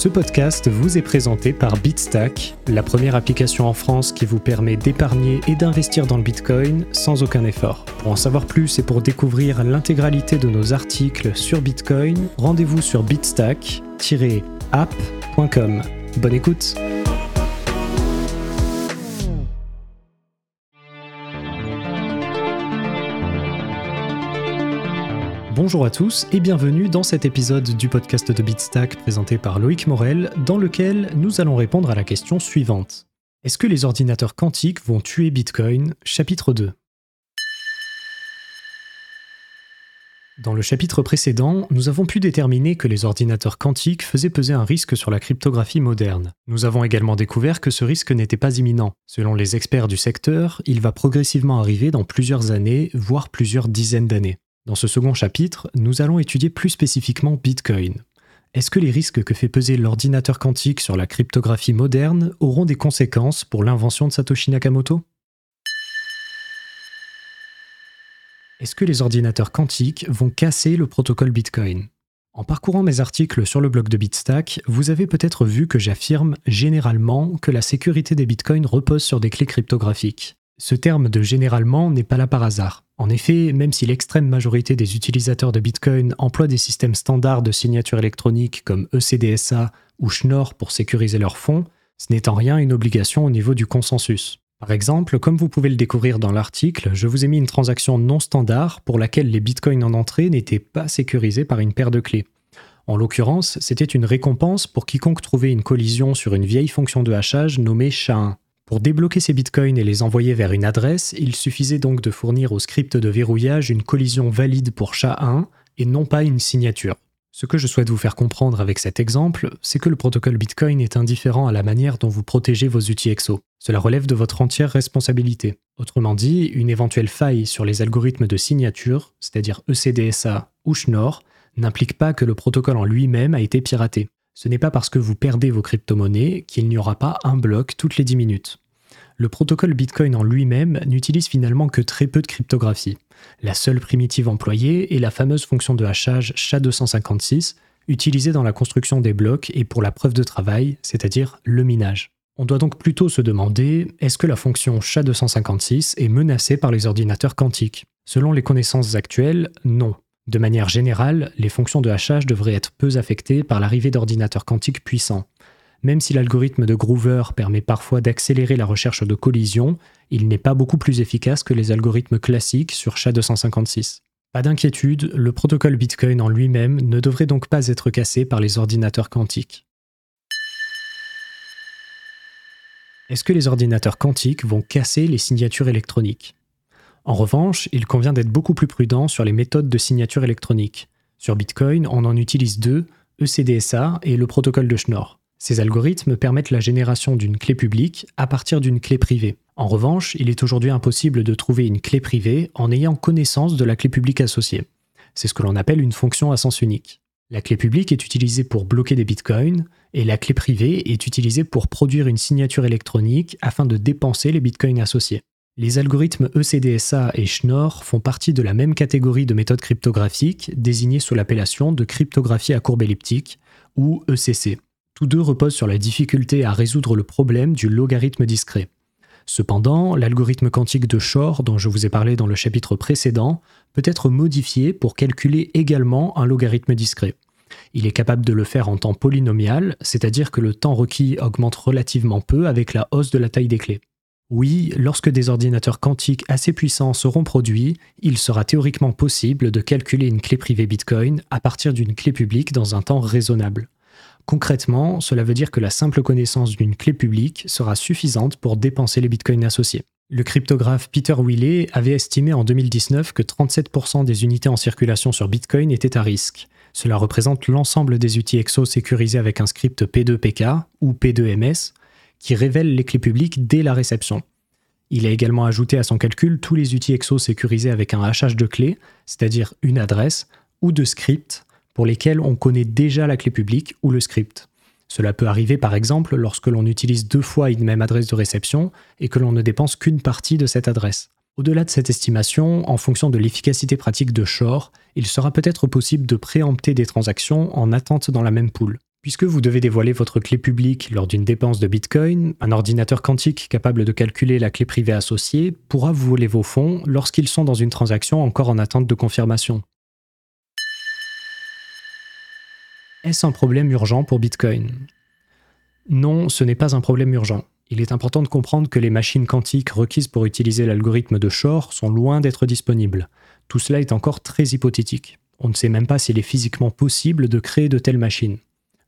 Ce podcast vous est présenté par Bitstack, la première application en France qui vous permet d'épargner et d'investir dans le Bitcoin sans aucun effort. Pour en savoir plus et pour découvrir l'intégralité de nos articles sur Bitcoin, rendez-vous sur bitstack-app.com. Bonne écoute Bonjour à tous et bienvenue dans cet épisode du podcast de Bitstack présenté par Loïc Morel, dans lequel nous allons répondre à la question suivante. Est-ce que les ordinateurs quantiques vont tuer Bitcoin? Chapitre 2. Dans le chapitre précédent, nous avons pu déterminer que les ordinateurs quantiques faisaient peser un risque sur la cryptographie moderne. Nous avons également découvert que ce risque n'était pas imminent. Selon les experts du secteur, il va progressivement arriver dans plusieurs années, voire plusieurs dizaines d'années. Dans ce second chapitre, nous allons étudier plus spécifiquement Bitcoin. Est-ce que les risques que fait peser l'ordinateur quantique sur la cryptographie moderne auront des conséquences pour l'invention de Satoshi Nakamoto? Est-ce que les ordinateurs quantiques vont casser le protocole Bitcoin? En parcourant mes articles sur le blog de Bitstack, vous avez peut-être vu que j'affirme généralement que la sécurité des bitcoins repose sur des clés cryptographiques. Ce terme de généralement n'est pas là par hasard. En effet, même si l'extrême majorité des utilisateurs de Bitcoin emploient des systèmes standards de signature électronique comme ECDSA ou Schnorr pour sécuriser leurs fonds, ce n'est en rien une obligation au niveau du consensus. Par exemple, comme vous pouvez le découvrir dans l'article, je vous ai mis une transaction non standard pour laquelle les bitcoins en entrée n'étaient pas sécurisés par une paire de clés. En l'occurrence, c'était une récompense pour quiconque trouvait une collision sur une vieille fonction de hachage nommée SHA-1. Pour débloquer ces bitcoins et les envoyer vers une adresse, il suffisait donc de fournir au script de verrouillage une collision valide pour SHA-1 et non pas une signature. Ce que je souhaite vous faire comprendre avec cet exemple, c'est que le protocole Bitcoin est indifférent à la manière dont vous protégez vos outils EXO. Cela relève de votre entière responsabilité. Autrement dit, une éventuelle faille sur les algorithmes de signature, c'est-à-dire ECDSA ou Schnorr, n'implique pas que le protocole en lui-même a été piraté. Ce n'est pas parce que vous perdez vos crypto-monnaies qu'il n'y aura pas un bloc toutes les 10 minutes. Le protocole Bitcoin en lui-même n'utilise finalement que très peu de cryptographie. La seule primitive employée est la fameuse fonction de hachage SHA-256, utilisée dans la construction des blocs et pour la preuve de travail, c'est-à-dire le minage. On doit donc plutôt se demander, est-ce que la fonction SHA-256 est menacée par les ordinateurs quantiques? Selon les connaissances actuelles, non. De manière générale, les fonctions de hachage devraient être peu affectées par l'arrivée d'ordinateurs quantiques puissants. Même si l'algorithme de Groover permet parfois d'accélérer la recherche de collisions, il n'est pas beaucoup plus efficace que les algorithmes classiques sur SHA-256. Pas d'inquiétude, le protocole Bitcoin en lui-même ne devrait donc pas être cassé par les ordinateurs quantiques. Est-ce que les ordinateurs quantiques vont casser les signatures électroniques? En revanche, il convient d'être beaucoup plus prudent sur les méthodes de signature électronique. Sur Bitcoin, on en utilise deux, ECDSA et le protocole de Schnorr. Ces algorithmes permettent la génération d'une clé publique à partir d'une clé privée. En revanche, il est aujourd'hui impossible de trouver une clé privée en ayant connaissance de la clé publique associée. C'est ce que l'on appelle une fonction à sens unique. La clé publique est utilisée pour bloquer des bitcoins et la clé privée est utilisée pour produire une signature électronique afin de dépenser les bitcoins associés. Les algorithmes ECDSA et Schnorr font partie de la même catégorie de méthodes cryptographiques désignées sous l'appellation de cryptographie à courbe elliptique, ou ECC. Tous deux reposent sur la difficulté à résoudre le problème du logarithme discret. Cependant, l'algorithme quantique de Shor, dont je vous ai parlé dans le chapitre précédent, peut être modifié pour calculer également un logarithme discret. Il est capable de le faire en temps polynomial, c'est-à-dire que le temps requis augmente relativement peu avec la hausse de la taille des clés. Oui, lorsque des ordinateurs quantiques assez puissants seront produits, il sera théoriquement possible de calculer une clé privée Bitcoin à partir d'une clé publique dans un temps raisonnable. Concrètement, cela veut dire que la simple connaissance d'une clé publique sera suffisante pour dépenser les bitcoins associés. Le cryptographe Peter Willey avait estimé en 2019 que 37% des unités en circulation sur Bitcoin étaient à risque. Cela représente l'ensemble des outils EXO sécurisés avec un script P2PK ou P2MS, qui révèle les clés publiques dès la réception. Il a également ajouté à son calcul tous les outils EXO sécurisés avec un hachage de clés, c'est-à-dire une adresse, ou de scripts, pour lesquels on connaît déjà la clé publique ou le script. Cela peut arriver par exemple lorsque l'on utilise deux fois une même adresse de réception et que l'on ne dépense qu'une partie de cette adresse. Au-delà de cette estimation, en fonction de l'efficacité pratique de Shore, il sera peut-être possible de préempter des transactions en attente dans la même poule. Puisque vous devez dévoiler votre clé publique lors d'une dépense de Bitcoin, un ordinateur quantique capable de calculer la clé privée associée pourra vous voler vos fonds lorsqu'ils sont dans une transaction encore en attente de confirmation. Est-ce un problème urgent pour Bitcoin? Non, ce n'est pas un problème urgent. Il est important de comprendre que les machines quantiques requises pour utiliser l'algorithme de Shor sont loin d'être disponibles. Tout cela est encore très hypothétique. On ne sait même pas s'il est physiquement possible de créer de telles machines.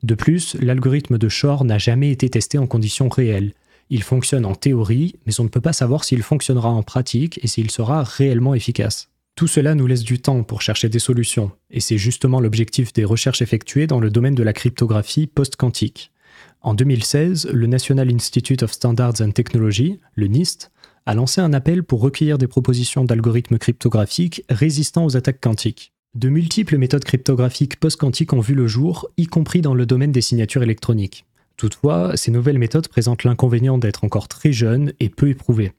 De plus, l'algorithme de Shor n'a jamais été testé en conditions réelles. Il fonctionne en théorie, mais on ne peut pas savoir s'il fonctionnera en pratique et s'il sera réellement efficace. Tout cela nous laisse du temps pour chercher des solutions, et c'est justement l'objectif des recherches effectuées dans le domaine de la cryptographie post-quantique. En 2016, le National Institute of Standards and Technology, le NIST, a lancé un appel pour recueillir des propositions d'algorithmes cryptographiques résistants aux attaques quantiques. De multiples méthodes cryptographiques post-quantiques ont vu le jour, y compris dans le domaine des signatures électroniques. Toutefois, ces nouvelles méthodes présentent l'inconvénient d'être encore très jeunes et peu éprouvées.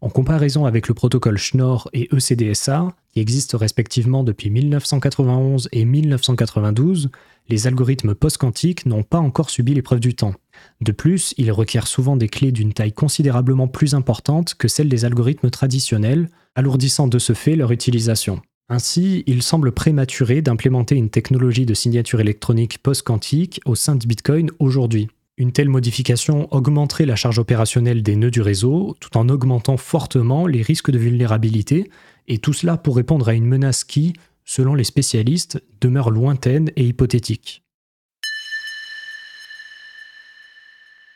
En comparaison avec le protocole Schnorr et ECDSA, qui existent respectivement depuis 1991 et 1992, les algorithmes post-quantiques n'ont pas encore subi l'épreuve du temps. De plus, ils requièrent souvent des clés d'une taille considérablement plus importante que celles des algorithmes traditionnels, alourdissant de ce fait leur utilisation. Ainsi, il semble prématuré d'implémenter une technologie de signature électronique post-quantique au sein de Bitcoin aujourd'hui. Une telle modification augmenterait la charge opérationnelle des nœuds du réseau tout en augmentant fortement les risques de vulnérabilité, et tout cela pour répondre à une menace qui, selon les spécialistes, demeure lointaine et hypothétique.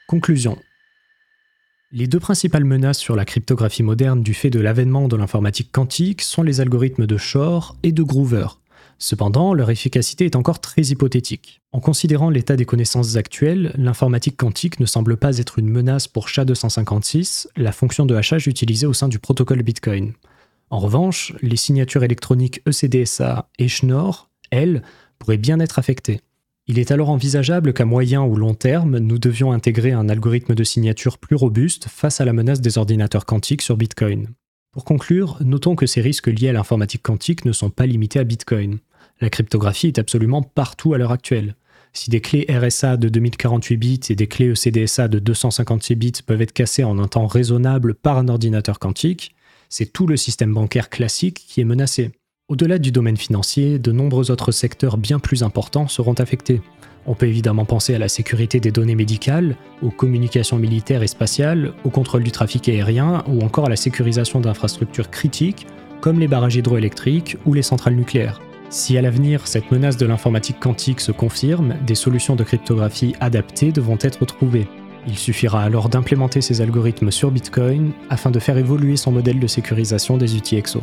Conclusion. Les deux principales menaces sur la cryptographie moderne du fait de l'avènement de l'informatique quantique sont les algorithmes de Shor et de Groover. Cependant, leur efficacité est encore très hypothétique. En considérant l'état des connaissances actuelles, l'informatique quantique ne semble pas être une menace pour SHA-256, la fonction de hachage utilisée au sein du protocole Bitcoin. En revanche, les signatures électroniques ECDSA et Schnorr, elles, pourraient bien être affectées. Il est alors envisageable qu'à moyen ou long terme, nous devions intégrer un algorithme de signature plus robuste face à la menace des ordinateurs quantiques sur Bitcoin. Pour conclure, notons que ces risques liés à l'informatique quantique ne sont pas limités à Bitcoin. La cryptographie est absolument partout à l'heure actuelle. Si des clés RSA de 2048 bits et des clés ECDSA de 256 bits peuvent être cassées en un temps raisonnable par un ordinateur quantique, c'est tout le système bancaire classique qui est menacé. Au-delà du domaine financier, de nombreux autres secteurs bien plus importants seront affectés. On peut évidemment penser à la sécurité des données médicales, aux communications militaires et spatiales, au contrôle du trafic aérien ou encore à la sécurisation d'infrastructures critiques comme les barrages hydroélectriques ou les centrales nucléaires. Si à l'avenir cette menace de l'informatique quantique se confirme, des solutions de cryptographie adaptées devront être trouvées. Il suffira alors d'implémenter ces algorithmes sur Bitcoin afin de faire évoluer son modèle de sécurisation des outils EXO.